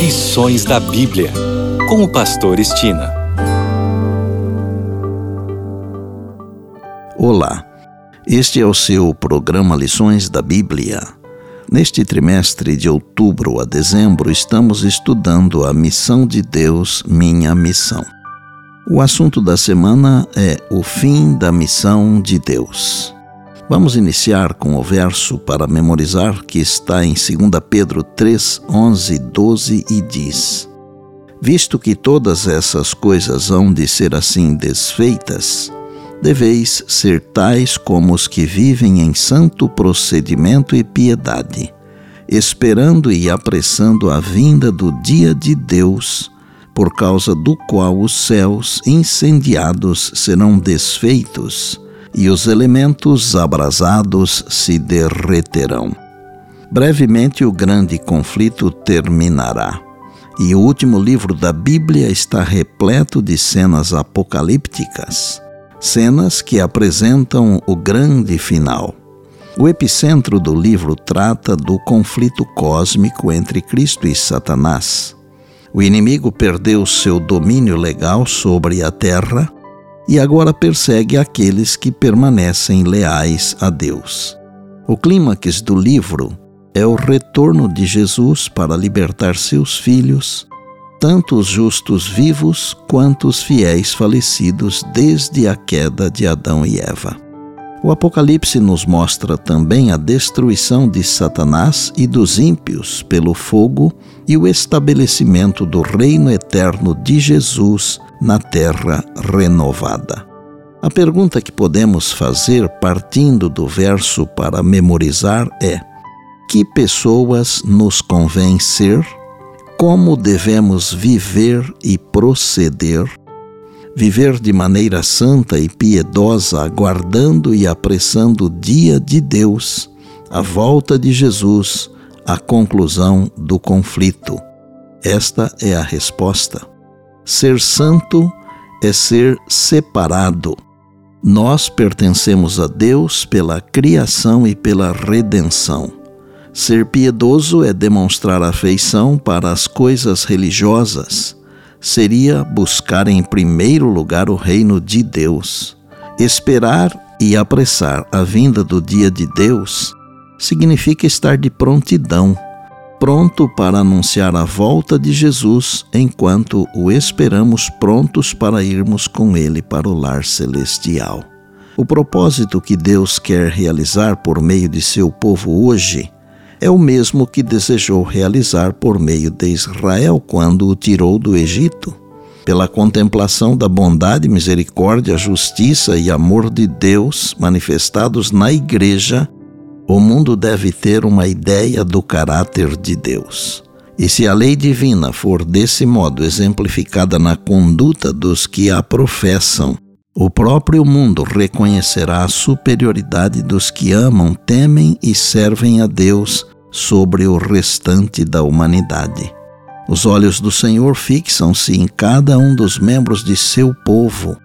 Lições da Bíblia, com o Pastor Estina. Olá, este é o seu programa Lições da Bíblia. Neste trimestre de outubro a dezembro, estamos estudando a missão de Deus, minha missão. O assunto da semana é o fim da missão de Deus. Vamos iniciar com o verso para memorizar que está em 2 Pedro 3, 11, 12 e diz: Visto que todas essas coisas hão de ser assim desfeitas, deveis ser tais como os que vivem em santo procedimento e piedade, esperando e apressando a vinda do dia de Deus, por causa do qual os céus incendiados serão desfeitos e os elementos abrasados se derreterão. Brevemente o grande conflito terminará. E o último livro da Bíblia está repleto de cenas apocalípticas, cenas que apresentam o grande final. O epicentro do livro trata do conflito cósmico entre Cristo e Satanás. O inimigo perdeu seu domínio legal sobre a terra e agora persegue aqueles que permanecem leais a Deus. O clímax do livro é o retorno de Jesus para libertar seus filhos, tanto os justos vivos quanto os fiéis falecidos desde a queda de Adão e Eva. O Apocalipse nos mostra também a destruição de Satanás e dos ímpios pelo fogo e o estabelecimento do reino eterno de Jesus na terra renovada. A pergunta que podemos fazer partindo do verso para memorizar é: que pessoas nos convém ser? Como devemos viver e proceder? Viver de maneira santa e piedosa, aguardando e apressando o dia de Deus, a volta de Jesus, a conclusão do conflito. Esta é a resposta. Ser santo é ser separado. Nós pertencemos a Deus pela criação e pela redenção. Ser piedoso é demonstrar afeição para as coisas religiosas. Seria buscar em primeiro lugar o reino de Deus. Esperar e apressar a vinda do dia de Deus significa estar de prontidão pronto para anunciar a volta de Jesus, enquanto o esperamos prontos para irmos com ele para o lar celestial. O propósito que Deus quer realizar por meio de seu povo hoje é o mesmo que desejou realizar por meio de Israel quando o tirou do Egito. Pela contemplação da bondade, misericórdia, justiça e amor de Deus manifestados na Igreja, o mundo deve ter uma ideia do caráter de Deus. E se a lei divina for desse modo exemplificada na conduta dos que a professam, o próprio mundo reconhecerá a superioridade dos que amam, temem e servem a Deus sobre o restante da humanidade. Os olhos do Senhor fixam-se em cada um dos membros de seu povo.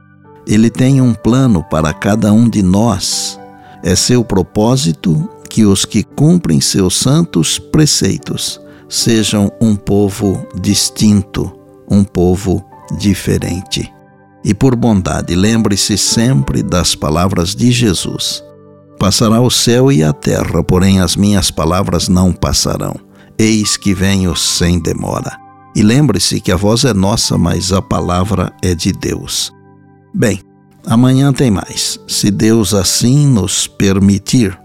Ele tem um plano para cada um de nós. É seu propósito que os que cumprem seus santos preceitos sejam um povo distinto, um povo diferente. E por bondade, lembre-se sempre das palavras de Jesus: Passará o céu e a terra, porém as minhas palavras não passarão. Eis que venho sem demora. E lembre-se que a voz é nossa, mas a palavra é de Deus. Bem, amanhã tem mais. Se Deus assim nos permitir,